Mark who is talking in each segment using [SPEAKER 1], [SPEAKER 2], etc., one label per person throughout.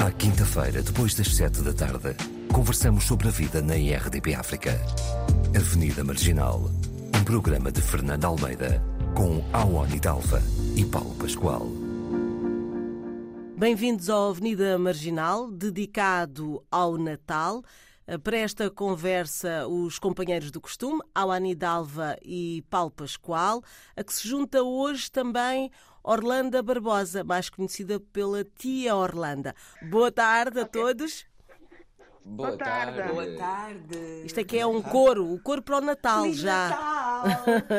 [SPEAKER 1] À quinta-feira, depois das sete da tarde, conversamos sobre a vida na IRDP África. Avenida Marginal, um programa de Fernando Almeida, com Awani Dalva e Paulo Pascoal.
[SPEAKER 2] Bem-vindos ao Avenida Marginal, dedicado ao Natal. Para esta conversa, os companheiros do costume, Awani Dalva e Paulo Pascoal, a que se junta hoje também Orlando Barbosa, mais conhecida pela Tia Orlando. Boa tarde a todos.
[SPEAKER 3] Boa,
[SPEAKER 4] Boa tarde.
[SPEAKER 3] tarde.
[SPEAKER 4] Boa tarde.
[SPEAKER 2] Isto aqui é um coro, o coro para o Natal
[SPEAKER 4] Feliz
[SPEAKER 2] já.
[SPEAKER 4] Natal.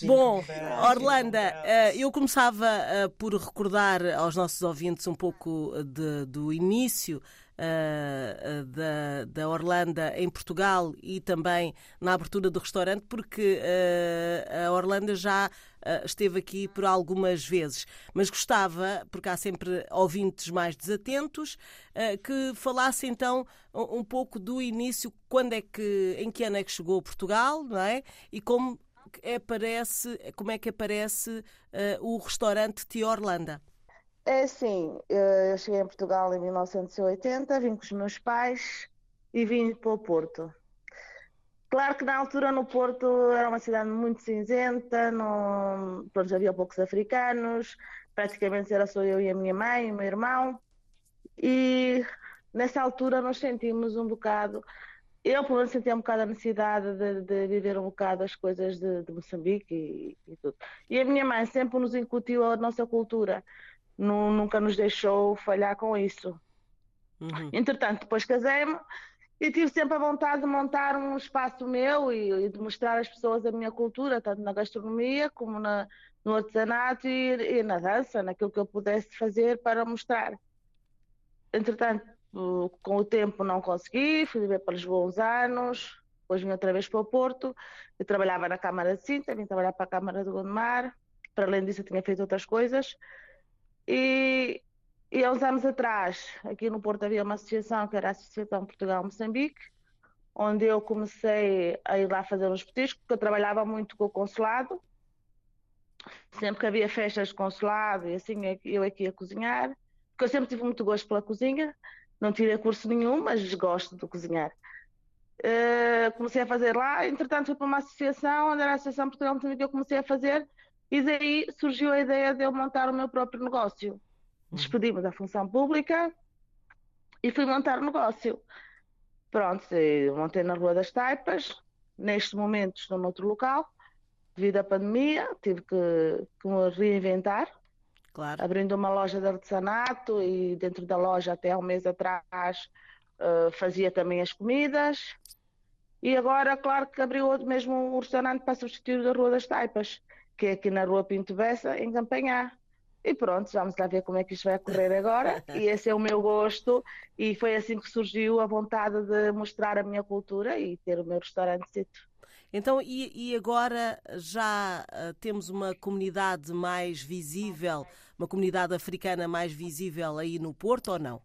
[SPEAKER 4] É.
[SPEAKER 2] Bom, Orlando, eh, eu começava eh, por recordar aos nossos ouvintes um pouco de- do início eh, eh, da, da Orlando em Portugal e também na abertura do restaurante, porque eh, a Orlando já eh, esteve aqui por algumas vezes. Mas gostava, porque há sempre ouvintes mais desatentos, eh, que falasse então um pouco do início, quando é que, em que ano é que chegou a Portugal, não é? E como que aparece, como é que aparece eh, o restaurante Tia Orlando?
[SPEAKER 4] É assim, eu cheguei em Portugal em 1980, vim com os meus pais e vim para o Porto. Claro que na altura no Porto era uma cidade muito cinzenta, não, pronto, havia poucos africanos, praticamente era só eu e a minha mãe e o meu irmão. E nessa altura nós sentimos um bocado, eu pelo menos sentia um bocado a necessidade de, de viver um bocado as coisas de, de Moçambique e, e tudo. E a minha mãe sempre nos incutiu a nossa cultura, nu- nunca nos deixou falhar com isso.
[SPEAKER 2] Uhum.
[SPEAKER 4] Entretanto, depois casei-me e tive sempre a vontade de montar um espaço meu e, e de mostrar às pessoas a minha cultura, tanto na gastronomia como na, no artesanato e, e na dança, naquilo que eu pudesse fazer para mostrar. Entretanto, com o tempo não consegui, fui viver para Lisboa uns anos, depois vim outra vez para o Porto, eu trabalhava na Câmara de Sintra, vim trabalhar para a Câmara de Gondomar, para além disso eu tinha feito outras coisas, e, e há uns anos atrás, aqui no Porto havia uma associação que era a Associação Portugal-Moçambique, onde eu comecei a ir lá fazer uns petiscos, porque eu trabalhava muito com o consulado. Sempre que havia festas de consulado e assim, eu aqui ia cozinhar, porque eu sempre tive muito gosto pela cozinha, não tirei curso nenhum, mas gosto de cozinhar. Eh, comecei a fazer lá, entretanto fui para uma associação, onde era a Associação Portugal-Moçambique que eu comecei a fazer, e daí surgiu a ideia de eu montar o meu próprio negócio despedi-me da função pública e fui montar o negócio. Pronto, eu montei na Rua das Taipas, neste momento estou noutro local, devido à pandemia, tive que, que me reinventar,
[SPEAKER 2] Claro.
[SPEAKER 4] abrindo uma loja de artesanato e dentro da loja até há um mês atrás eh, fazia também as comidas. E agora, claro que abriu outro mesmo um restaurante para substituir da Rua das Taipas, que é aqui na Rua Pinto Bessa, em Campanhar. E pronto, vamos lá ver como é que isto vai correr agora. E esse é o meu gosto, e foi assim que surgiu a vontade de mostrar a minha cultura e ter o meu restaurante.
[SPEAKER 2] Então, e, e agora já ah, temos uma comunidade mais visível, uma comunidade africana mais visível aí no Porto ou não?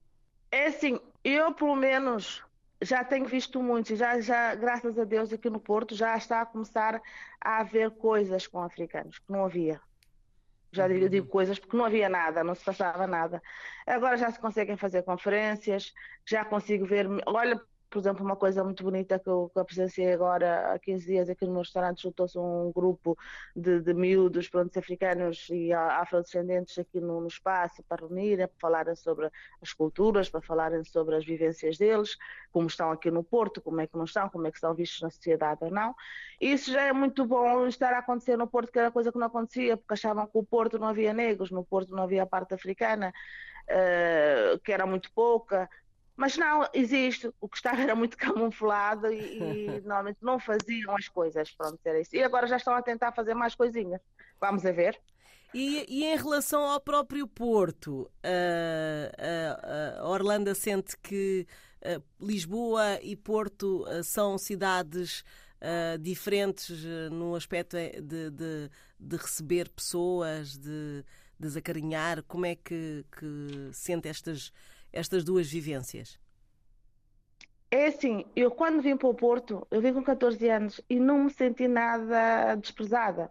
[SPEAKER 4] É assim, eu pelo menos já tenho visto muito, e já, já, graças a Deus, aqui no Porto já está a começar a haver coisas com africanos, que não havia. Já digo, digo coisas porque não havia nada, não se passava nada. Agora já se conseguem fazer conferências, já consigo ver. Olha, por exemplo, uma coisa muito bonita que eu, que eu presenciei agora há 15 dias aqui no meu restaurante, juntou-se um grupo de, de miúdos, pronto, africanos e afrodescendentes aqui no, no espaço para reunirem, para falarem sobre as culturas, para falarem sobre as vivências deles, como estão aqui no Porto, como é que não estão, como é que são vistos na sociedade ou não. Isso já é muito bom estar a acontecer no Porto, que era coisa que não acontecia, porque achavam que o Porto não havia negros, no Porto não havia a parte africana, eh, que era muito pouca. Mas não, existe. O que estava era muito camuflado e, e normalmente não faziam as coisas. Pronto, era isso. E agora já estão a tentar fazer mais coisinhas. Vamos a ver.
[SPEAKER 2] E, e em relação ao próprio Porto, ah, ah, ah, Orlando sente que Lisboa e Porto são cidades ah, diferentes ah, no aspecto de, de- de receber pessoas, de, de as acarinhar. Como é que, que sente estas, estas duas vivências?
[SPEAKER 4] É assim, eu quando vim para o Porto, eu vim com 14 anos e não me senti nada desprezada.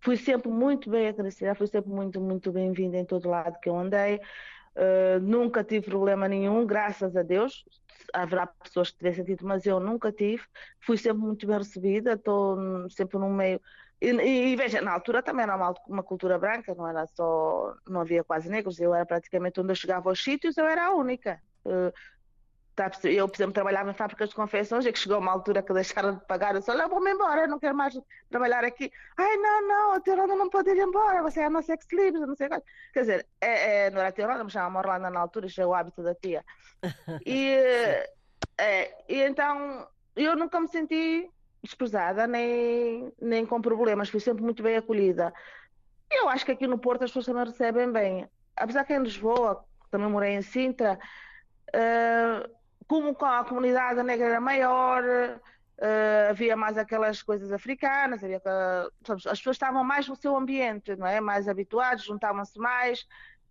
[SPEAKER 4] Fui sempre muito bem agradecida, fui sempre muito, muito bem-vinda em todo lado que eu andei. Uh, nunca tive problema nenhum, graças a Deus. Haverá pessoas que tivessem tido, mas eu nunca tive. Fui sempre muito bem recebida, estou sempre no meio. E, e, veja, na altura também era uma, uma, cultura branca, não era só, não havia quase negros, eu era praticamente onde eu chegava aos sítios, eu era a única. Uh, Tá eu, por exemplo, trabalhava em fábricas de confecções e que chegou uma altura que deixaram de pagar. Eu disse: Olha, vou-me embora, não quero mais trabalhar aqui. Ai, não, não, a Teoranda não pode ir embora, você é a nossa ex-libris, não sei o que. Quer dizer, é, é, não era a Teoranda, me chamava Orlando na altura, isso é o hábito da tia. E, é, e então, eu nunca me senti desprezada, nem, nem com problemas, fui sempre muito bem acolhida. Eu acho que aqui no Porto as pessoas também recebem bem. Apesar que em Lisboa, também morei em Sintra, uh, como a comunidade negra era maior, uh, havia mais aquelas coisas africanas, havia, sabes, as pessoas estavam mais no seu ambiente, não é? Mais habituados, juntavam-se mais.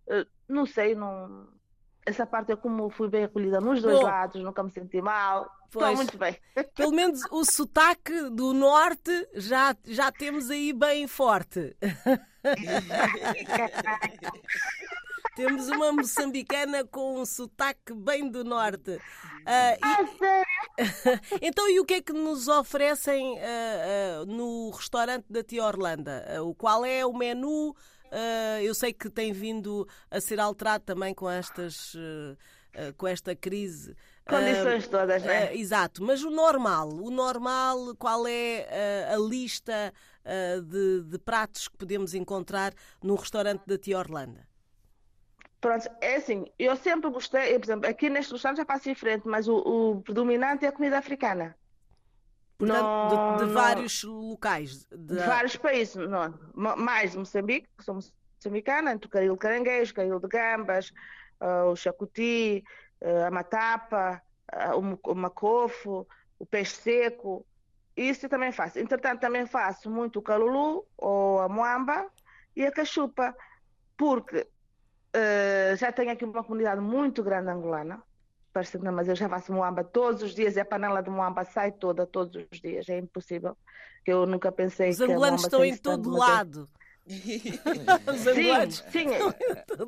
[SPEAKER 4] Uh, não sei, não... essa parte é como fui bem acolhida nos dois Bom, lados, nunca me senti mal. Estou muito bem.
[SPEAKER 2] Pelo menos o sotaque do norte já, já temos aí bem forte. Temos uma moçambicana com um sotaque bem do norte. Uh,
[SPEAKER 4] e...
[SPEAKER 2] então, e o que é que nos oferecem uh, uh, no restaurante da Tia Orlanda? o qual é o menu? Eu sei que tem vindo a ser alterado também com estas. com esta crise.
[SPEAKER 4] Condições todas, não é?
[SPEAKER 2] exato, mas o normal, o normal, qual é a lista de, de pratos que podemos encontrar no restaurante da Tia Orlanda?
[SPEAKER 4] Pronto, é assim, eu sempre gostei, eu, por exemplo, aqui neste restaurante já faço diferente, mas o, o predominante é a comida africana.
[SPEAKER 2] Portanto, não, de, de não, vários locais.
[SPEAKER 4] De... de... vários países, não, mais Moçambique, que sou moçambicana, entre o caril de caranguejo, o caril de gambas, uh, o chacuti, uh, a matapa, uh, o, o macofo, o peixe seco, isso eu também faço. Entretanto, também faço muito o calulu, ou a moamba e a cachupa, porque já tenho aqui uma comunidade muito grande angolana, parece não, mas eu já faço moamba todos os dias e a panela de moamba sai toda todos os dias, é impossível. Que eu nunca pensei
[SPEAKER 2] os
[SPEAKER 4] que
[SPEAKER 2] angolanos estão em todo lado.
[SPEAKER 4] sim, sim.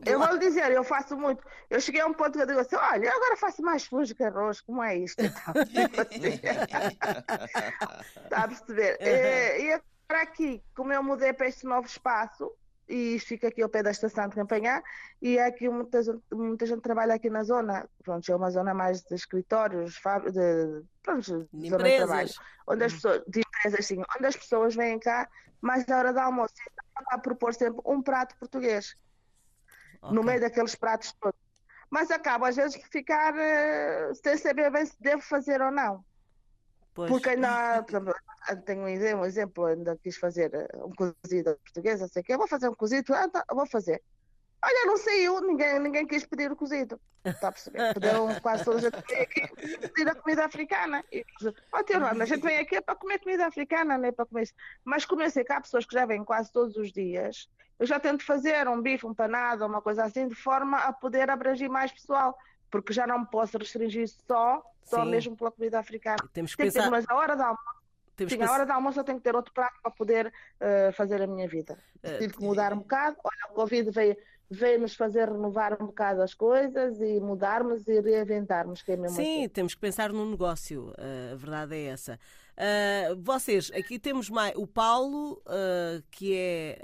[SPEAKER 4] Eu vou lhe dizer, eu faço muito. Eu cheguei a um ponto que eu digo assim: olha, agora faço mais fundo que arroz, como é isto? Está a perceber? E, e agora aqui, como eu mudei para este novo espaço, e isto fica aqui ao pé da estação de Campanhar e é aqui muita gente, muita gente trabalha aqui na zona, pronto, é uma zona mais de escritórios, de, pronto, de, de trabalho, onde as hum. pessoas, de empresas sim, onde as pessoas vêm cá mais da hora do almoço e a propor sempre um prato português okay. no meio daqueles pratos todos. Mas acaba às vezes por ficar uh, sem saber bem se devo fazer ou não. Pois. Porque ainda, por exemplo, tenho um exemplo, ainda quis fazer eh, um cozido português, sei o quê, vou fazer um cozido, ah, tá, vou fazer. Olha, não saiu, ninguém, ninguém quis pedir o cozido. Está a perceber? Pediram quase toda a gente aqui pedir a comida africana. E, oh, a gente vem aqui para comer comida africana, não é para comer isso. Mas comecei cá, há pessoas que já vêm quase todos os dias. Eu já tento fazer um bife, um panado, uma coisa assim, de forma a poder abranger mais pessoal porque já não me posso restringir só, só mesmo pela comida africana.
[SPEAKER 2] Temos que pensar...
[SPEAKER 4] Ter, mas a hora da almoço, Temos Sim, que... a hora da almoço eu tenho que ter outro prato para poder uh, fazer a minha vida. Uh, Tive que mudar um bocado. Olha, o Covid veio, veio nos fazer renovar um bocado as coisas e mudarmos e reinventarmos. Que é mesmo
[SPEAKER 2] Sim,
[SPEAKER 4] assim.
[SPEAKER 2] temos que pensar no negócio. Uh, a verdade é essa. Uh, vocês, aqui temos mais o Paulo, que é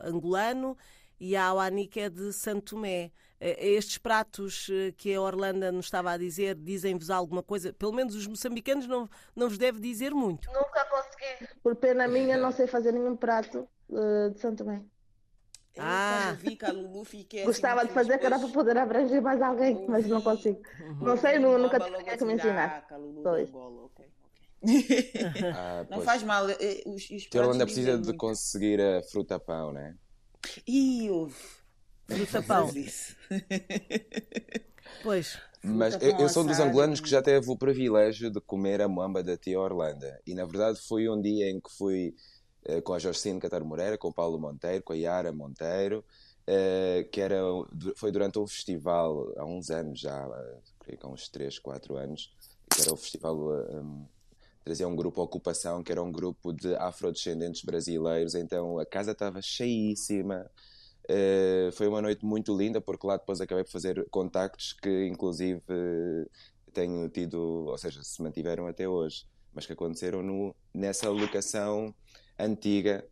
[SPEAKER 2] angolano, e a Awani, que é de Santo Tomé. Eh, estes pratos eh, que a Orlando nos estava a dizer, dizem-vos alguma coisa? Pelo menos os moçambicanos não, não vos deve dizer muito.
[SPEAKER 4] Nunca consegui. Por pena minha, não sei fazer nenhum prato uh, de Santo Tomé.
[SPEAKER 3] Ah. Vi
[SPEAKER 4] fiquei Gostava de fazer que era para poder abranger mais alguém, mas não consigo. Não sei, nunca tive que me ensinar. Pois.
[SPEAKER 3] Ah, não faz mal. Os, os
[SPEAKER 5] Orlando precisa de conseguir a fruta pão, né?
[SPEAKER 3] Ih, houve
[SPEAKER 2] do tapão. pois.
[SPEAKER 5] Mas eu, eu, sou um dos angolanos que já teve o privilégio de comer a mamba da tia Orlando. E na verdade foi um dia em que fui uh, com a Jocine Catar Moreira, com o Paulo Monteiro, com a Yara Monteiro, uh, que era, foi durante um festival há uns anos já, creio que há uns 3, 4 anos, que era o festival. Um, trazia um grupo Ocupação, que era um grupo de afrodescendentes brasileiros, então a casa estava cheíssima, Uh, foi uma noite muito linda, porque lá depois acabei por fazer contactos que, inclusive, uh, tenho tido, ou seja, se mantiveram até hoje, mas que aconteceram no, nessa locação antiga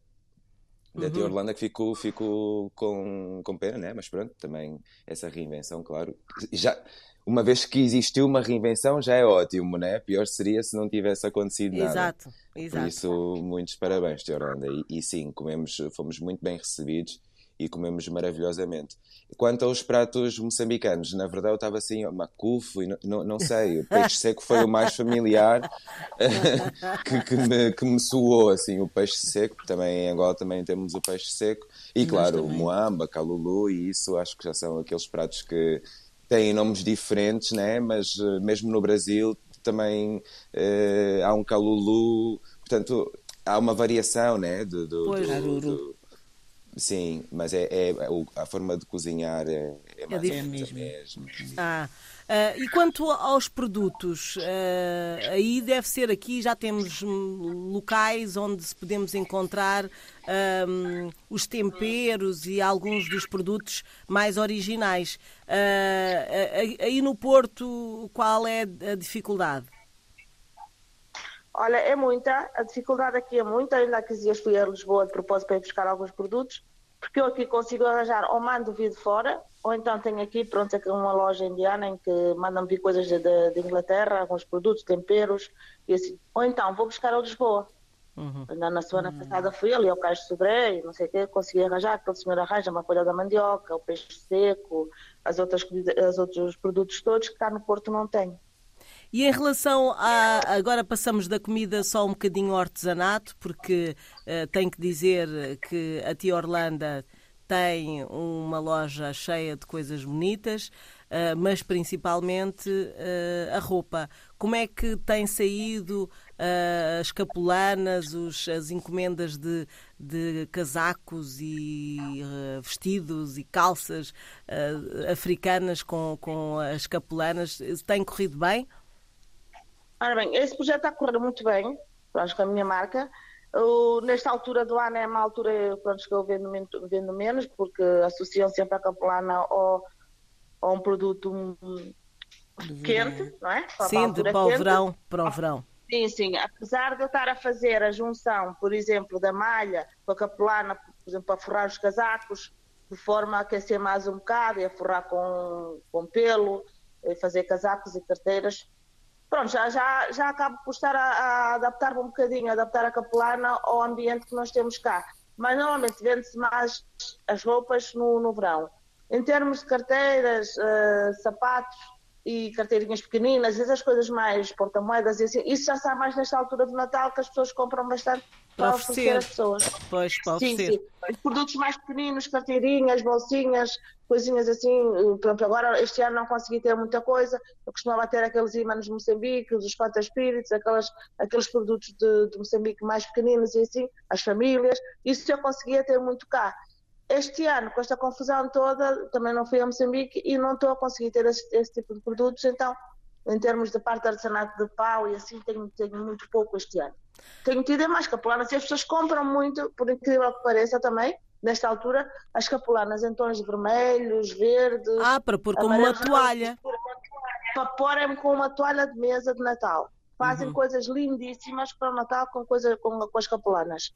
[SPEAKER 5] da uhum. Orlando que ficou, ficou com, com pena, né? mas pronto, também essa reinvenção, claro. Já, uma vez que existiu uma reinvenção, já é ótimo, né? Pior seria se não tivesse acontecido nada.
[SPEAKER 2] Exato, exato.
[SPEAKER 5] Por isso, muitos parabéns, Orlando. E, e sim, comemos, fomos muito bem recebidos e comemos maravilhosamente. Quanto aos pratos moçambicanos, na verdade eu estava assim, macufo e não, não, sei, o peixe seco foi o mais familiar que, que, me, que me soou, assim, o peixe seco, também em Angola também temos o peixe seco, e claro, o moamba, calulu, e isso acho que já são aqueles pratos que têm nomes diferentes, né? mas uh, mesmo no Brasil também uh, há um calulu, portanto há uma variação né? do, do, do, do Sim, mas é, é, é a forma de cozinhar é, é, é mais é mesmo. mesmo.
[SPEAKER 2] Ah. Uh, e quanto aos produtos, uh, aí deve ser aqui, já temos locais onde se podemos encontrar um, os temperos e alguns dos produtos mais originais. Uh, aí no Porto, qual é a dificuldade?
[SPEAKER 4] Olha, é muita, a dificuldade aqui é muita, ainda há 15 dias fui a Lisboa de propósito para ir buscar alguns produtos, porque eu aqui consigo arranjar ou mando vir de fora, ou então tenho aqui, pronto, aqui uma loja indiana em que mandam vir coisas de, Inglaterra, alguns produtos, temperos, e assim. Ou então vou buscar a Lisboa. Uhum. Na semana uhum. passada fui ali ao Cais de Sobré, não sei o quê, consegui arranjar, aquele senhor arranja uma coisa da mandioca, o peixe seco, as outras, as outros produtos todos que cá no Porto não tenho.
[SPEAKER 2] E em relação a. Agora passamos da comida só um bocadinho ao artesanato, porque uh, tenho que dizer que a Tia Orlando tem uma loja cheia de coisas bonitas, uh, mas principalmente uh, a roupa. Como é que tem saído uh, as capulanas, os, as encomendas de, de casacos e vestidos e calças africanas com, com as capulanas? Tem corrido bem?
[SPEAKER 4] Ora bem, esse projeto está a correr muito bem, acho que a minha marca. Eu, nesta altura do ano é uma altura pronto, que eu vendo, vendo menos, porque associam sempre a capelana ao, a um produto quente, não é?
[SPEAKER 2] Para sim, de, para o verão, para o verão.
[SPEAKER 4] Sim, sim. Apesar de eu estar a fazer a junção, por exemplo, da malha com a capelana, por exemplo, para forrar os casacos, de forma a aquecer mais um bocado e a forrar com, com pelo, fazer casacos e carteiras, pronto, já, já, já acabo por estar a, a adaptar-me um bocadinho, a adaptar a capelana ao ambiente que nós temos cá. Mas normalmente vende-se mais as roupas no, no verão. Em termos de carteiras, uh, sapatos, e carteirinhas pequeninas, essas coisas mais porta-moedas, assim, isso já está mais nesta altura do Natal que as pessoas compram bastante para, para oferecer às pessoas.
[SPEAKER 2] Pois, para sim,
[SPEAKER 4] sim. Produtos mais pequeninos, carteirinhas, bolsinhas, coisinhas assim. Pronto, agora este ano não consegui ter muita coisa. Eu costumava ter aqueles ímãs de Moçambique, os Fanta Spirits, aquelas, aqueles produtos de, de Moçambique mais pequeninos e assim, as famílias. Isso eu conseguia ter muito cá este ano, com esta confusão toda, também não fui a Moçambique e não estou a conseguir ter esse, esse tipo de produtos, então, em termos de parte de artesanato de pau e assim, tenho, tenho muito pouco este ano. Tenho tido é mais capulanas e as pessoas compram muito, por incrível que pareça também, nesta altura, as capulanas em tons vermelhos, verdes.
[SPEAKER 2] Ah, para pôr como uma toalha.
[SPEAKER 4] Para pôr com uma toalha de mesa de Natal. Fazem uhum. coisas lindíssimas para o Natal com, coisa, com, com as capulanas.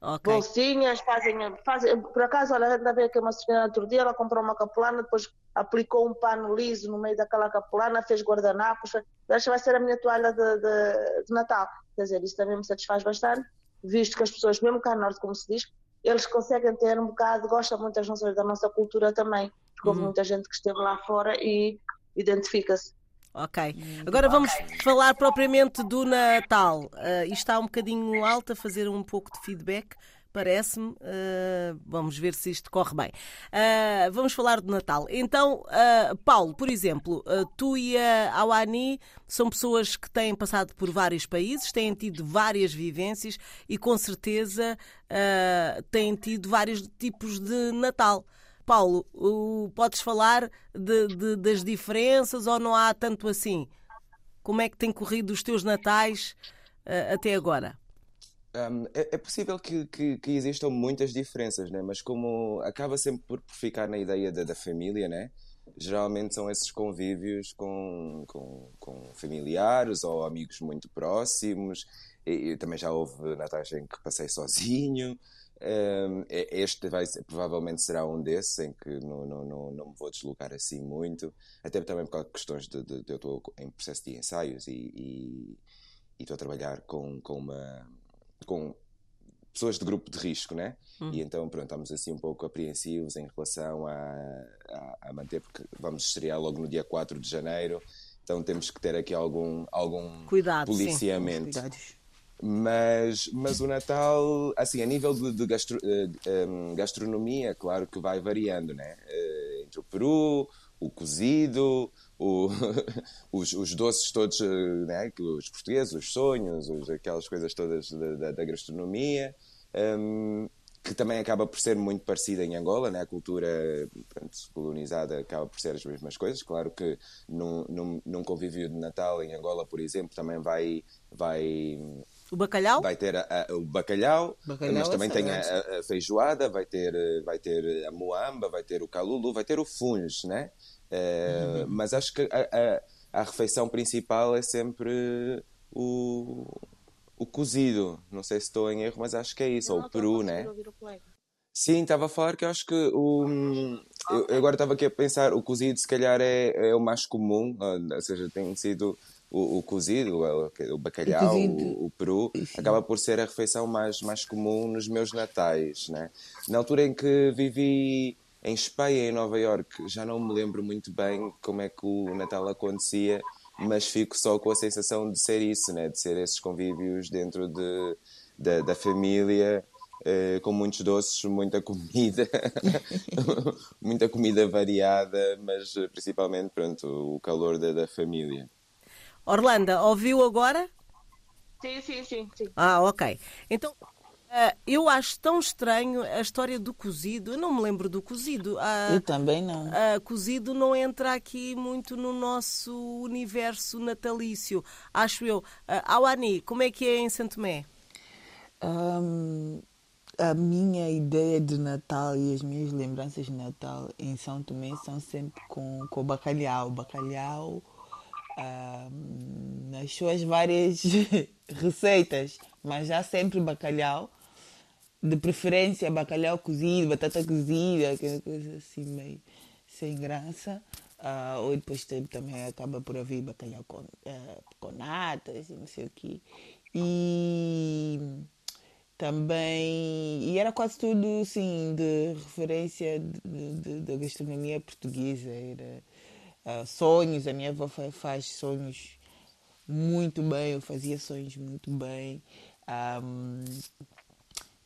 [SPEAKER 4] Okay. Bolsinhas, fazem, fazem. Por acaso, olha, ainda veio aqui uma senhora outro dia, ela comprou uma capulana, depois aplicou um pano liso no meio daquela capulana, fez guardanapos. Esta vai ser a minha toalha de, de, de, Natal. Quer dizer, isso também me satisfaz bastante, visto que as pessoas, mesmo cá no Norte, como se diz, eles conseguem ter um bocado, gostam muito das nossas, da nossa cultura também, porque houve uhum. muita gente que esteve lá fora e identifica-se.
[SPEAKER 2] Ok. Agora vamos okay. falar propriamente do Natal. Uh, isto está um bocadinho alto a fazer um pouco de feedback, parece-me. Uh, vamos ver se isto corre bem. Uh, vamos falar do Natal. Então, Paulo, por exemplo, tu e a Awani são pessoas que têm passado por vários países, têm tido várias vivências e com certeza têm tido vários tipos de Natal. Paulo, uh, podes falar de, de, das diferenças ou não há tanto assim? Como é que tem corrido os teus natais uh, até agora?
[SPEAKER 5] Um, é, é, possível que, que, que, existam muitas diferenças, né? mas como acaba sempre por, por ficar na ideia da, da, família, né? geralmente são esses convívios com, com, com familiares ou amigos muito próximos. E, e também já houve natais em que passei sozinho. Um, este vai, provavelmente será um desses em que não, não, não, não me vou deslocar assim muito, até também por causa de questões de, de, de eu estou em processo de ensaios e, e, e estou a trabalhar com, com uma com pessoas de grupo de risco, né? Hum. E então, pronto, estamos assim um pouco apreensivos em relação a, a, a, manter, porque vamos estrear logo no dia 4 de janeiro, então temos que ter aqui algum, algum
[SPEAKER 2] Cuidado,
[SPEAKER 5] policiamento. Mas, mas o Natal, assim, a nível de, de gastro, uh, um, gastronomia, claro que vai variando, né? Uh, entre o Peru, o cozido, o, os, os, doces todos, eh, né, os portugueses, os sonhos, os, aquelas coisas todas da, da, da gastronomia, um, que também acaba por ser muito parecida em Angola, né? a cultura pronto, colonizada acaba por ser as mesmas coisas. Claro que num, num, num convívio de Natal em Angola, por exemplo, também vai. vai
[SPEAKER 2] o bacalhau?
[SPEAKER 5] Vai ter a, a, o bacalhau, bacalhau mas também tem a, a, feijoada, vai ter, vai ter a moamba, vai ter o calulu, vai ter o funge, né? uhum. Mas acho que a, a, a, refeição principal é sempre o, o cozido. Não sei se estou em erro, mas acho que é isso. Ou o peru, né? Sim, estava a falar que eu acho que o. Eu, eu agora estava aqui a pensar, o cozido se calhar é, é o mais comum, ou seja, tem sido o, o cozido, o, o bacalhau, o, o, peru, acaba por ser a refeição mais, mais comum nos meus natais, né? Na altura em que vivi em Espanha, em Nova York, já não me lembro muito bem como é que o Natal acontecia, mas fico só com a sensação de ser isso, né? de ser esses convívios dentro de, de da família, eh, com muitos doces, muita comida, muita comida variada, mas principalmente pronto, o calor da, da família.
[SPEAKER 2] Orlando, ouviu agora?
[SPEAKER 4] Sim, sim, sim, sim.
[SPEAKER 2] Ah, ok. Então, Uh, eu acho tão estranho a história do cozido. Eu não me lembro do cozido.
[SPEAKER 3] Uh, eu também não.
[SPEAKER 2] Uh, cozido não entra aqui muito no nosso universo natalício, acho eu. Uh, Awani, como é que é em Santo Tomé?
[SPEAKER 3] Um, a minha ideia de Natal e as minhas lembranças de Natal em São Tomé são sempre com, com bacalhau. Bacalhau um, nas suas várias receitas, mas já sempre bacalhau de preferência bacalhau cozido, batata cozida, aquela coisa assim meio sem graça. Uh, ou depois também acaba por haver bacalhau com, uh, com natas e não sei o quê. E também. E era quase tudo assim, de referência da gastronomia portuguesa. Era uh, sonhos, a minha avó faz sonhos muito bem, eu fazia sonhos muito bem. Um,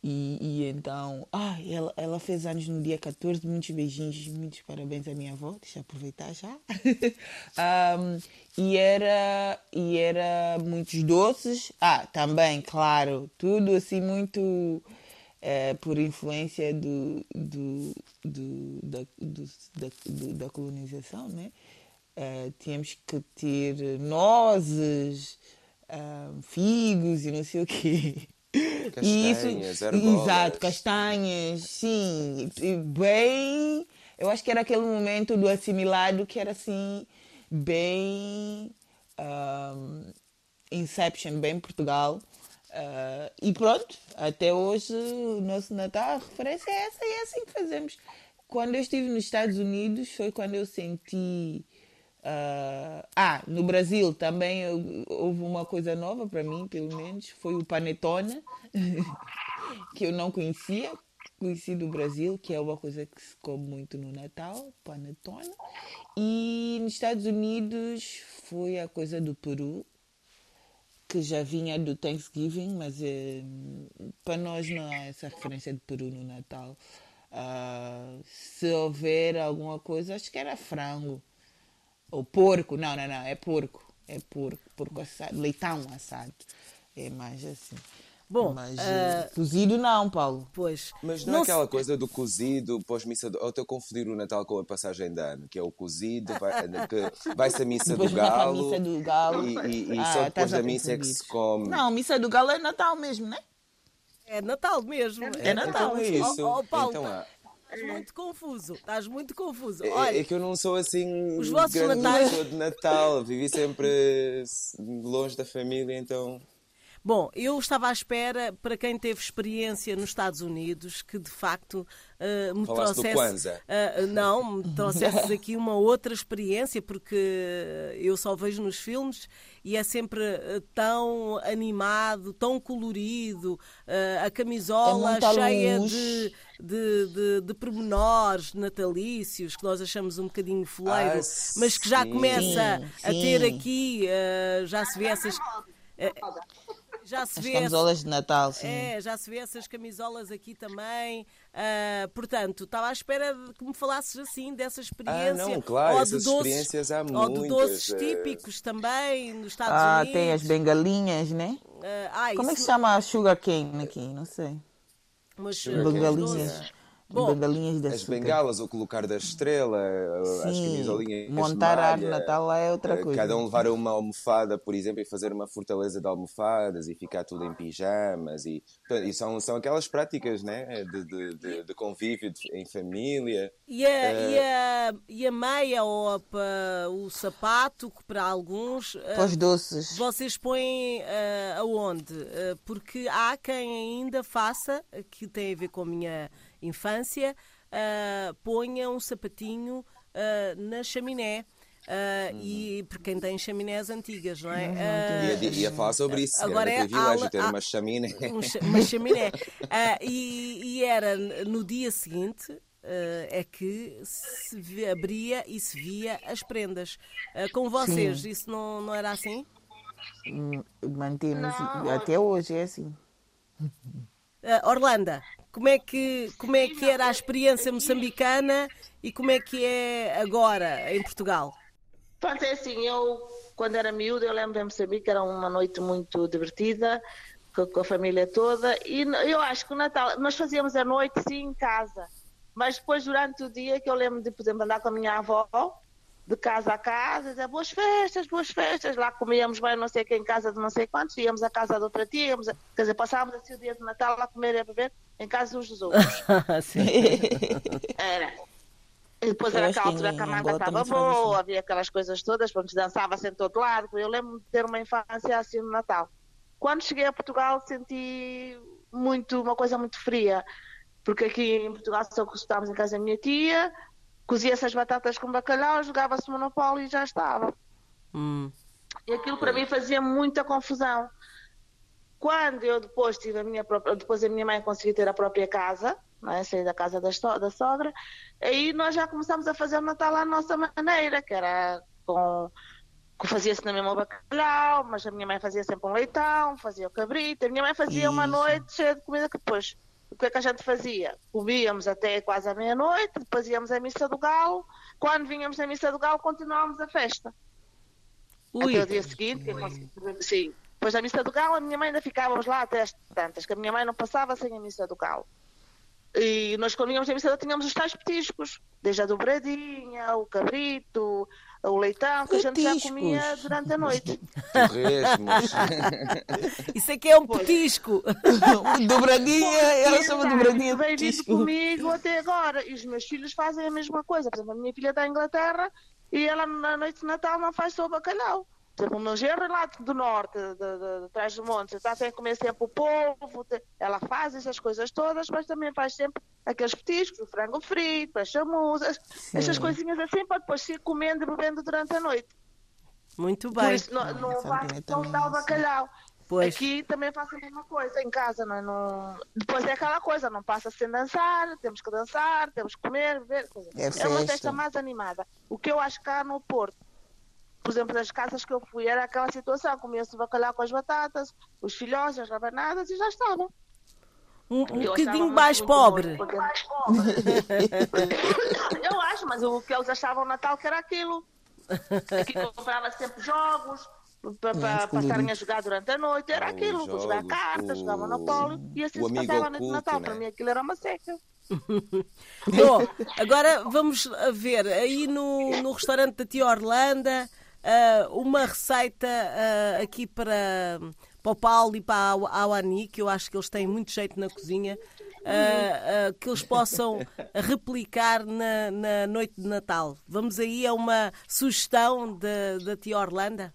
[SPEAKER 3] e, e, então, ah, ela, ela fez anos no dia 14, muitos beijinhos, muitos parabéns à minha avó, deixa eu aproveitar já. um, e, era, e era muitos doces, ah, também, claro, tudo assim muito é, por influência do, do, do, da, do, da, do, da colonização, né? É, tínhamos que ter nozes, uh, figos e não sei o quê.
[SPEAKER 5] Castanhas, isso,
[SPEAKER 3] Exato, castanhas, sim. Bem. Eu acho que era aquele momento do assimilado que era assim, bem. Um, Inception, bem Portugal. Uh, e pronto, até hoje o nosso Natal, a referência é essa e é assim que fazemos. Quando eu estive nos Estados Unidos foi quando eu senti Uh, ah, no Brasil também houve uma coisa nova para mim, pelo menos, foi o panetone, que eu não conhecia, conheci do Brasil, que é uma coisa que se come muito no Natal, panetone. E nos Estados Unidos foi a coisa do Peru, que já vinha do Thanksgiving, mas eh, para nós não há essa referência de Peru no Natal. Uh, se houver alguma coisa, acho que era frango ou porco, não, não, não, é porco. É porco, porco assado, leitão assado. É mais assim. Bom, mas uh, cozido não, Paulo.
[SPEAKER 2] Pois.
[SPEAKER 5] Mas não, é não é aquela coisa do cozido pós-missa do... Ou estou a confundir o Natal com a passagem de ano, que é o cozido, vai, que vai-se a missa
[SPEAKER 3] depois
[SPEAKER 5] do galo.
[SPEAKER 3] Missa do galo.
[SPEAKER 5] E, e, e ah, só depois da missa é que se come.
[SPEAKER 3] Não, missa do galo é Natal mesmo, né?
[SPEAKER 2] É Natal mesmo. É,
[SPEAKER 3] é Natal.
[SPEAKER 5] Então é isso.
[SPEAKER 2] Oh, oh, Paulo,
[SPEAKER 5] então, ah,
[SPEAKER 2] estás muito confuso. Estás muito confuso.
[SPEAKER 5] é,
[SPEAKER 2] Olha,
[SPEAKER 5] é que eu não sou assim
[SPEAKER 2] Os vossos
[SPEAKER 5] grande
[SPEAKER 2] natais-
[SPEAKER 5] pessoa de Natal. Vivi sempre longe da família, então.
[SPEAKER 2] Bom, eu estava à espera, para quem teve experiência nos Estados Unidos, que de facto eh, me
[SPEAKER 5] Falaste
[SPEAKER 2] trouxesse. Eh, não, me trouxesses aqui uma outra experiência, porque eu só vejo nos filmes e é sempre eh, tão animado, tão colorido, eh, a
[SPEAKER 3] É
[SPEAKER 2] camisola
[SPEAKER 3] muita
[SPEAKER 2] cheia de, de, de, de pormenores natalícios que nós achamos um bocadinho foleiro,
[SPEAKER 5] Ah,
[SPEAKER 2] mas que já
[SPEAKER 5] sim.
[SPEAKER 2] começa
[SPEAKER 3] Sim,
[SPEAKER 2] a ter aqui, eh, já se vê essas. eh, já se
[SPEAKER 3] As
[SPEAKER 2] vê
[SPEAKER 3] camisolas de Natal, sim.
[SPEAKER 2] é, já se vê essas camisolas aqui também. Ah, portanto, estava à espera de que me falasses assim dessa experiência.
[SPEAKER 5] Ah, não, claro,
[SPEAKER 2] ou de
[SPEAKER 5] essas
[SPEAKER 2] doces,
[SPEAKER 5] experiências há
[SPEAKER 2] Ou de
[SPEAKER 5] muitas,
[SPEAKER 2] doces
[SPEAKER 5] eh.
[SPEAKER 2] típicos também nos Estados
[SPEAKER 3] Ah,
[SPEAKER 2] Unidos.
[SPEAKER 3] tem as bengalinhas, né?
[SPEAKER 2] Ah, ah,
[SPEAKER 3] Como é que
[SPEAKER 2] isso-
[SPEAKER 3] se chama a sugar cane aqui? Não sei.
[SPEAKER 2] Mas,
[SPEAKER 5] Sugar
[SPEAKER 2] ah,
[SPEAKER 5] cane,
[SPEAKER 3] Bengalinhas.
[SPEAKER 2] Bom,
[SPEAKER 3] bengalinhas de
[SPEAKER 5] As
[SPEAKER 3] açúcar.
[SPEAKER 5] bengalas, o colocar da estrela, as
[SPEAKER 3] Sim,
[SPEAKER 5] camisolinhas. de
[SPEAKER 3] montar a árvore Natal lá é outra
[SPEAKER 5] eh,
[SPEAKER 3] coisa.
[SPEAKER 5] Cada um levar uma almofada, por exemplo, e fazer uma fortaleza de almofadas e ficar tudo em pijamas. E, e são, são aquelas práticas né, de, de, de- de convívio de- em família.
[SPEAKER 2] E a,
[SPEAKER 5] Eh,
[SPEAKER 2] e a- e a meia ou a o sapato, que para alguns
[SPEAKER 3] Para os doces.
[SPEAKER 2] Vocês põem ah, aonde? Porque há quem ainda faça, que tem a ver com a minha infância, ah, ponha um sapatinho ah, na chaminé. Ah, E por quem tem chaminés antigas, não é? Ah,
[SPEAKER 5] Ia, ia falar sobre isso.
[SPEAKER 2] Agora
[SPEAKER 5] era
[SPEAKER 2] é
[SPEAKER 5] privilégio
[SPEAKER 2] ala-
[SPEAKER 5] ter
[SPEAKER 2] a-
[SPEAKER 5] uma chaminé.
[SPEAKER 2] um cha- uma chaminé. Ah, e, e era no dia seguinte. é que se abria e se via as prendas. Com vocês, isso não, não era assim?
[SPEAKER 3] Hum, Mantemos. Até hoje é assim.
[SPEAKER 2] Orlando, como é, que, como é que era a experiência moçambicana e como é que é agora em Portugal?
[SPEAKER 4] Pronto, é assim, eu quando era miúda, eu lembro em Moçambique, era uma noite muito divertida, com, com a família toda, e eu acho que o Natal, nós fazíamos a noite sim em casa, mas depois durante o dia que eu lembro de, por exemplo, andar com a minha avó, de casa a casa, dizer boas festas, boas festas, lá comíamos bem não sei quem em casa de não sei quantos, íamos à casa da outra tia, íamos a- quer dizer, passávamos assim o dia de Natal a comer e a beber em casa uns dos outros. Era. E depois
[SPEAKER 3] Eu
[SPEAKER 4] era aquela
[SPEAKER 3] que
[SPEAKER 4] altura que a manga estava
[SPEAKER 3] faz
[SPEAKER 4] boa, havia aquelas coisas todas, pronto, dançava-se em todo lado. Eu lembro de ter uma infância assim no Natal. Quando cheguei a Portugal senti muito, uma coisa muito fria, porque aqui em Portugal só estávamos em casa da minha tia, cozia-se as batatas com bacalhau, jogava-se Monopólio e já estava.
[SPEAKER 2] Hum.
[SPEAKER 4] E aquilo para mim fazia muita confusão. Quando eu depois tive a minha própria, depois a minha mãe conseguiu ter a própria casa, não é? sair da casa da, da sogra, aí nós já começámos a fazer o Natal à nossa maneira, que era com que fazia-se na mesma bacalhau, mas a minha mãe fazia sempre um leitão, fazia o cabrito, a minha mãe fazia uma
[SPEAKER 3] Isso.
[SPEAKER 4] noite cheia de comida que depois o que é que a gente fazia? Comíamos até quase à meia-noite, depois íamos à missa do galo, quando vinhamos à missa do galo continuávamos a festa.
[SPEAKER 2] Ui,
[SPEAKER 4] Até o dia seguinte, consegui- sim. Depois da missa do galo, a minha mãe ainda ficávamos lá até às tantas, que a minha mãe não passava sem a missa do galo. E nós, quando íamos do galo, tínhamos os tais petiscos, desde a dobradinha, o cabrito, o leitão, que a gente já
[SPEAKER 3] Petiscos.
[SPEAKER 4] comia durante a noite.
[SPEAKER 5] Torresmos.
[SPEAKER 2] isso aqui é um petisco.
[SPEAKER 3] dobradinha, ela chama dobradinha de
[SPEAKER 4] Vem vindo comigo até agora. E os meus filhos fazem a mesma coisa. Por exemplo, a minha filha está em Inglaterra e ela na noite de Natal não faz só o bacalhau. Por exemplo, o meu genro é lá do norte, de, de, de trás do monte, está sem comer sempre o polvo. Ela faz essas coisas todas, mas também faz sempre aqueles petiscos, o frango frito, as chamusas, essas coisinhas assim para depois ir comendo e bebendo durante a noite.
[SPEAKER 2] Muito
[SPEAKER 4] Por
[SPEAKER 2] bem.
[SPEAKER 4] isso não, não
[SPEAKER 3] essa
[SPEAKER 4] faço
[SPEAKER 3] aldeia
[SPEAKER 4] não dá
[SPEAKER 3] é
[SPEAKER 4] o bacalhau.
[SPEAKER 2] Pois.
[SPEAKER 4] Aqui também faço a mesma coisa, em casa, não, é? não... Depois é aquela coisa, não passa sem dançar, temos que dançar, temos que comer, beber. dizer,
[SPEAKER 3] É
[SPEAKER 4] uma
[SPEAKER 3] festa.
[SPEAKER 4] mais animada. O que eu acho cá no Porto, por exemplo, nas casas que eu fui, era aquela situação, comia-se o bacalhau com as batatas, os filhós, as rabanadas e já estava.
[SPEAKER 2] Um, um
[SPEAKER 4] Eu achava
[SPEAKER 2] bocadinho
[SPEAKER 4] muito,
[SPEAKER 2] mais
[SPEAKER 4] muito
[SPEAKER 2] pobre.
[SPEAKER 4] eu acho, mas o que eles achavam Natal que era aquilo. Aqui comprava sempre jogos para passarem a jogar durante a noite. Era
[SPEAKER 5] Ah,
[SPEAKER 4] aquilo,
[SPEAKER 5] os
[SPEAKER 4] jogar
[SPEAKER 5] jogos,
[SPEAKER 4] cartas, jogar
[SPEAKER 5] o-
[SPEAKER 4] monopólio e assim
[SPEAKER 5] o
[SPEAKER 4] se passava a noite de Natal.
[SPEAKER 5] né?
[SPEAKER 4] Para mim aquilo era uma seca.
[SPEAKER 2] Bom, agora vamos ver, aí no, no restaurante da tia Orlando, ah, uma receita ah, aqui para, para o Paulo e para a Awani, que eu acho que eles têm muito jeito na cozinha, uh, uh, que eles possam replicar na, na, noite de Natal. Vamos aí a uma sugestão da tia Orlando?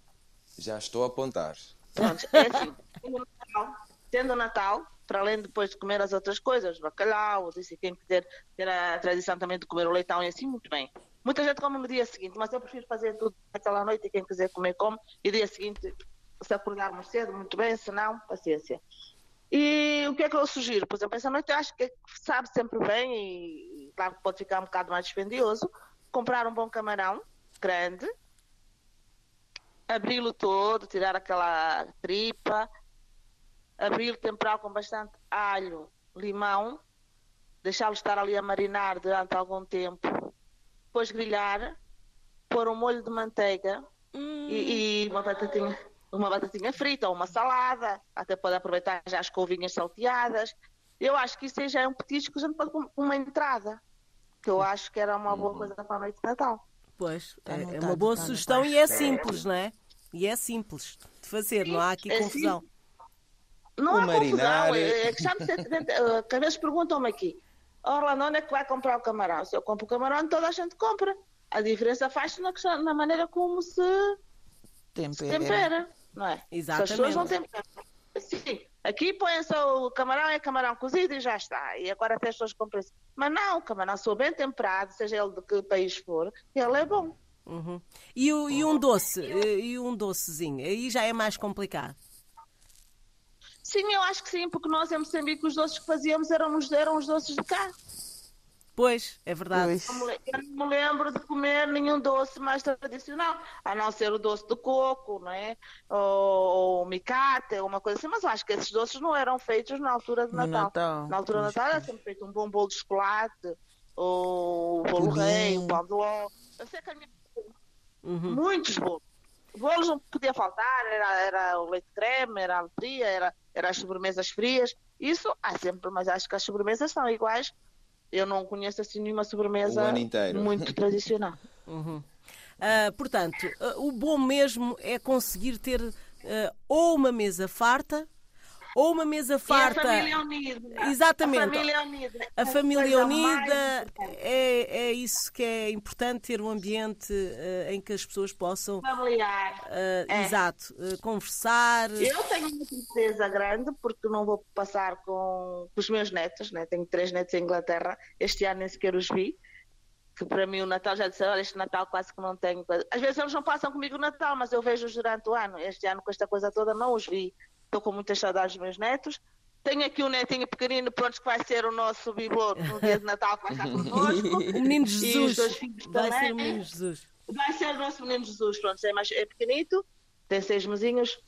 [SPEAKER 5] Já estou a apontar.
[SPEAKER 4] Pronto, é assim, tendo Natal, tendo Natal, para além depois de comer as outras coisas, bacalhau, se quem quiser ter a tradição também de comer o leitão e assim, muito bem. Muita gente come no dia seguinte, mas eu prefiro fazer tudo naquela noite e quem quiser comer, come. E dia seguinte, se acordarmos cedo, muito bem, se não, paciência. E o que é que eu sugiro? Por exemplo, essa noite eu acho que sabe sempre bem e, claro que pode ficar um bocado mais dispendioso, comprar um bom camarão grande, abri-lo todo, tirar aquela tripa, abri-lo temperar com bastante alho, limão, deixá-lo estar ali a marinar durante algum tempo, depois grelhar, pôr um molho de manteiga hum. e, e, uma batatinha uma batatinha frita ou uma salada, até pode aproveitar já as couvinhas salteadas. Eu acho que isso já é um petisco que a gente pode com uma entrada, que eu acho que era uma boa coisa para a noite de Natal.
[SPEAKER 2] Pois, é, é uma boa sugestão e é simples, não é? E é simples de fazer, Sim, não há aqui é confusão.
[SPEAKER 4] Não o há marinar... confusão, é, é que já me uh, às vezes perguntam-me aqui, Orlando, onde é que vai comprar o camarão? Se eu compro o camarão, toda a gente compra. A diferença faz-se na, na, maneira como se tempera. Se tempera não é?
[SPEAKER 2] Exatamente.
[SPEAKER 4] Se as pessoas não têm. Sim, aqui põe só o camarão, é camarão cozido e já está. E agora até as pessoas compram isso. Mas não, o camarão sou bem temperado, seja ele de que país for, ele é bom.
[SPEAKER 2] Uhum. E, e um doce, e um docezinho, aí já é mais complicado.
[SPEAKER 4] Sim, eu acho que sim, porque nós em Moçambique os doces que fazíamos eram, eram os doces de cá.
[SPEAKER 2] Pois, é verdade.
[SPEAKER 4] Pois. Eu não me lembro de comer nenhum doce mais tradicional, a não ser o doce de coco, não é? Ou, ou micate, uma coisa assim, mas eu acho que esses doces não eram feitos na altura de Natal. Natal. Na altura de Natal era sempre feito um bom bolo de chocolate, ou bolo rei, um pão de ló. Eu sei que a minha... Uhum. Muitos bolos. Bolos não podia faltar, era, era o leite creme, era a alegria, era, era as sobremesas frias. Isso há sempre, mas acho que as sobremesas são iguais eu não conheço assim nenhuma sobremesa muito tradicional.
[SPEAKER 2] Uhum. Uh, portanto, uh, o bom mesmo é conseguir ter uh, ou uma mesa farta ou uma mesa farta. E a
[SPEAKER 4] família unida.
[SPEAKER 2] Exatamente.
[SPEAKER 4] A família unida.
[SPEAKER 2] A família unida é, é isso que é importante ter um ambiente uh, em que as pessoas possam.
[SPEAKER 4] Familiar.
[SPEAKER 2] Uh, é. Exato. Uh, conversar.
[SPEAKER 4] Eu tenho uma tristeza grande porque não vou passar com, com os meus netos, né? tenho três netos em Inglaterra, este ano nem sequer os vi que para mim o Natal já disseram, olha, este Natal quase que não tenho. Às vezes eles não passam comigo o Natal, mas eu vejo-os durante o ano. Este ano com esta coisa toda não os vi. Estou com muitas saudades dos meus netos. Tenho aqui um netinho pequenino, pronto, que vai ser o nosso bibô no dia de Natal, que vai estar connosco.
[SPEAKER 2] O menino Jesus. vai ser o menino Jesus.
[SPEAKER 4] Vai ser o nosso menino Jesus, pronto, é, mais, é pequenito, tem seis mesinhos,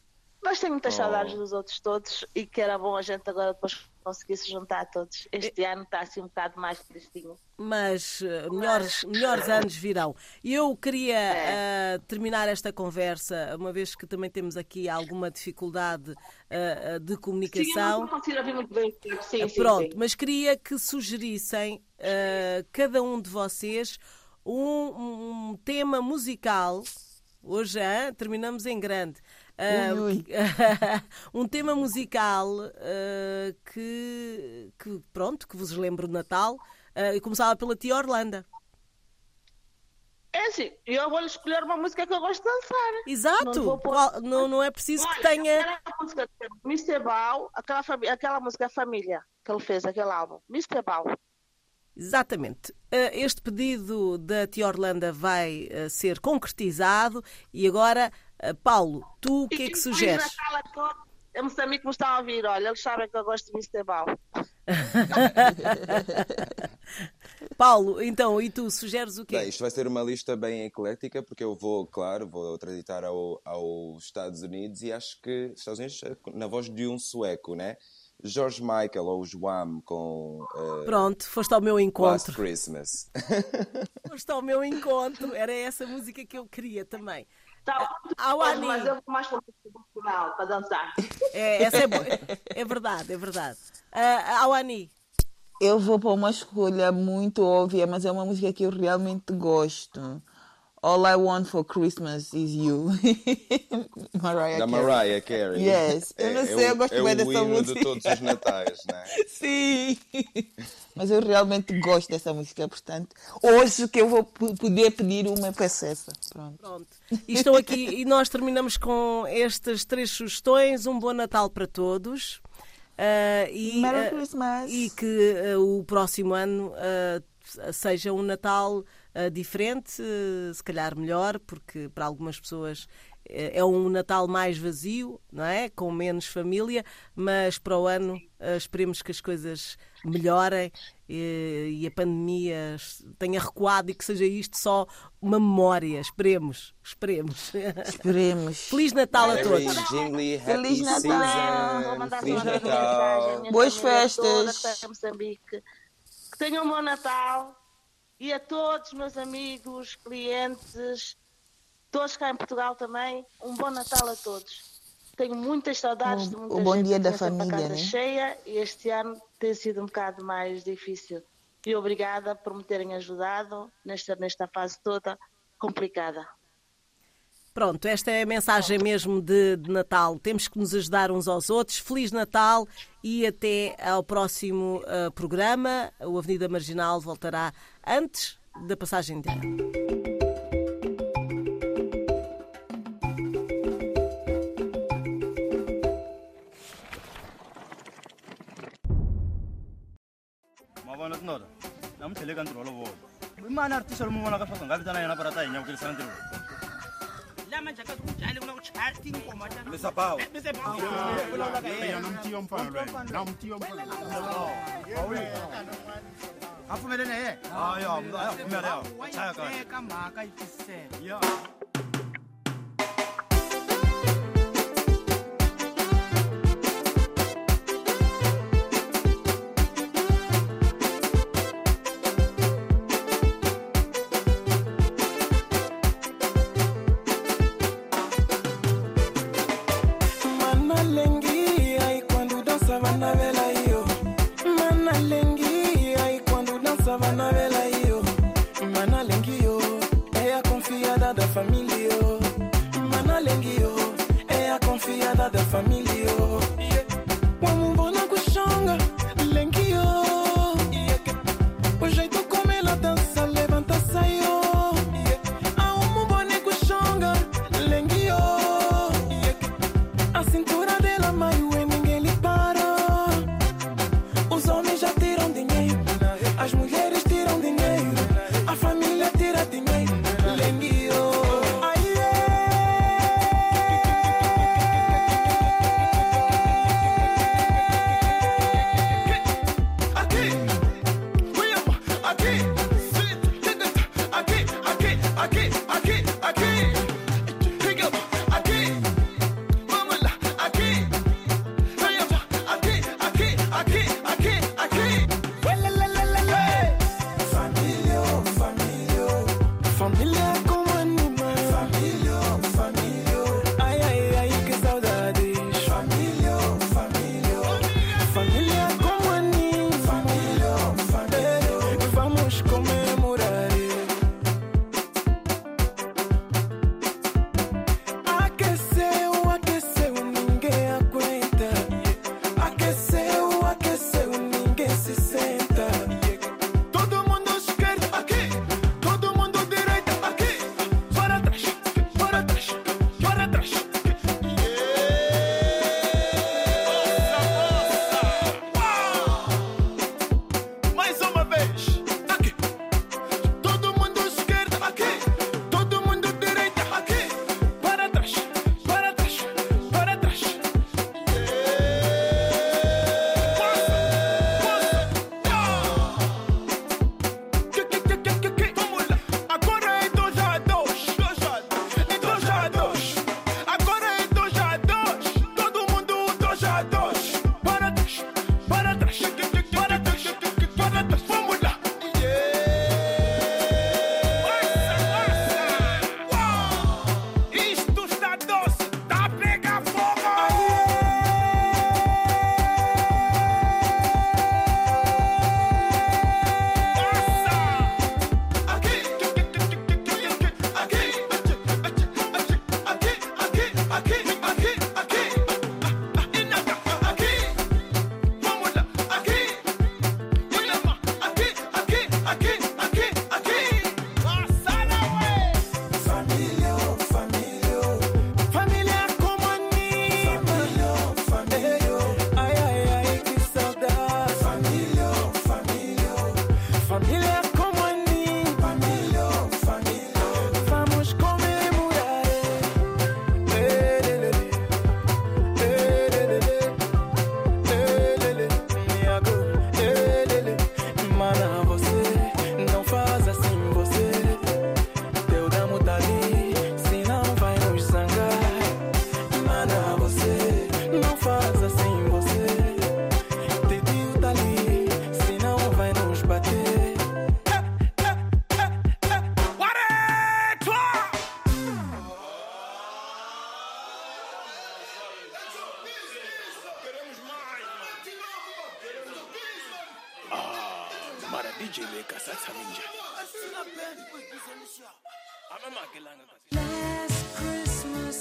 [SPEAKER 4] mas tenho muitas oh. saudades dos outros todos e que era bom a gente agora depois conseguir se juntar a todos. Este ano está assim um bocado mais tristinho.
[SPEAKER 2] Mas uh, melhores, melhores anos virão. Eu queria é. uh, terminar esta conversa, uma vez que também temos aqui alguma dificuldade uh, de comunicação.
[SPEAKER 4] Sim, não ouvir muito bem. Sim,
[SPEAKER 2] Pronto,
[SPEAKER 4] sim, sim.
[SPEAKER 2] mas queria que sugerissem cada um de vocês um, um tema musical. Hoje terminamos em grande. Uh, ui, ui. um tema musical uh, que, que, pronto, que vos lembro de Natal. Uh, e começava pela tia Orlando.
[SPEAKER 4] É assim, eu vou escolher uma música que eu gosto de dançar.
[SPEAKER 2] Exato, não, pôr... não, não, é preciso Olha, que tenha.
[SPEAKER 4] Aquela música Mr. Ball, aquela, aquela música Família que ele fez, aquele álbum, Mr. Ball.
[SPEAKER 2] Exatamente. Este pedido da tia Orlando vai ser concretizado e agora Paulo, tu o que é que sugeres?
[SPEAKER 4] É Moçambique me está a ouvir, olha, eles sabem que eu gosto de Mistebal.
[SPEAKER 2] Paulo, então, e tu sugeres o quê?
[SPEAKER 5] Bem, isto vai ser uma lista bem eclética, porque eu vou, claro, vou transitar ao, aos Estados Unidos e acho que Estados Unidos na voz de um sueco, né? George Michael ou Joam com. Uh,
[SPEAKER 2] Pronto, foste ao meu encontro.
[SPEAKER 5] Last Christmas.
[SPEAKER 2] foste ao meu encontro, era essa música que eu queria também.
[SPEAKER 4] Tá muito mas eu vou mais para o final para dançar.
[SPEAKER 2] É, essa é, é verdade, é verdade. Uh, Awani.
[SPEAKER 3] Eu vou para uma escolha muito óbvia, mas é uma música que eu realmente gosto. All I Want for Christmas is You.
[SPEAKER 5] Mariah da Carey. Mariah Carey.
[SPEAKER 3] Yes. Eu não é, sei, eu gosto é bem dessa música.
[SPEAKER 5] de todos os natais, né?
[SPEAKER 3] Sim. Mas eu realmente gosto dessa música, portanto, hoje que eu vou poder pedir uma peça essa. Pronto.
[SPEAKER 2] Pronto. E estou aqui e nós terminamos com estas três sugestões. Um bom Natal para todos.
[SPEAKER 3] Uh, e, Merry uh, Christmas.
[SPEAKER 2] E que uh, o próximo ano seja um Natal uh, diferente, uh, se calhar melhor, porque para algumas pessoas eh, é um Natal mais vazio, não é? Com menos família, mas para o ano uh, esperemos que as coisas melhorem e, a pandemia tenha recuado e que seja isto só uma memória. Esperemos, esperemos.
[SPEAKER 3] Esperemos.
[SPEAKER 2] Feliz Natal a todos.
[SPEAKER 3] Feliz Natal. Feliz Natal. Boas festas.
[SPEAKER 4] Que tenham um bom Natal e a todos meus amigos, clientes, todos cá em Portugal também, um bom Natal a todos. Tenho muitas saudades
[SPEAKER 3] um,
[SPEAKER 4] de muita
[SPEAKER 3] o bom dia da família, casa
[SPEAKER 4] né? cheia e este ano tem sido um bocado mais difícil. E obrigada por me terem ajudado nesta, nesta fase toda complicada.
[SPEAKER 2] Pronto, esta é a mensagem mesmo de, de, Natal. Temos que nos ajudar uns aos outros. Feliz Natal e até ao próximo uh, programa. O Avenida Marginal voltará antes da passagem de ano.
[SPEAKER 6] manje akazokujali 아, 야, 야, 분명해요. 잘 할까요? 까 마가 있겠어요.
[SPEAKER 7] 야. Legasi atshame njani
[SPEAKER 8] Last Christmas,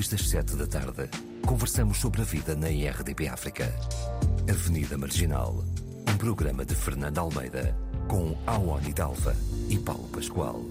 [SPEAKER 1] depois das sete da tarde, conversamos sobre a vida na IRDP África. Avenida Marginal, um programa de Fernando Almeida, com Awani Dalva e Paulo Pascoal.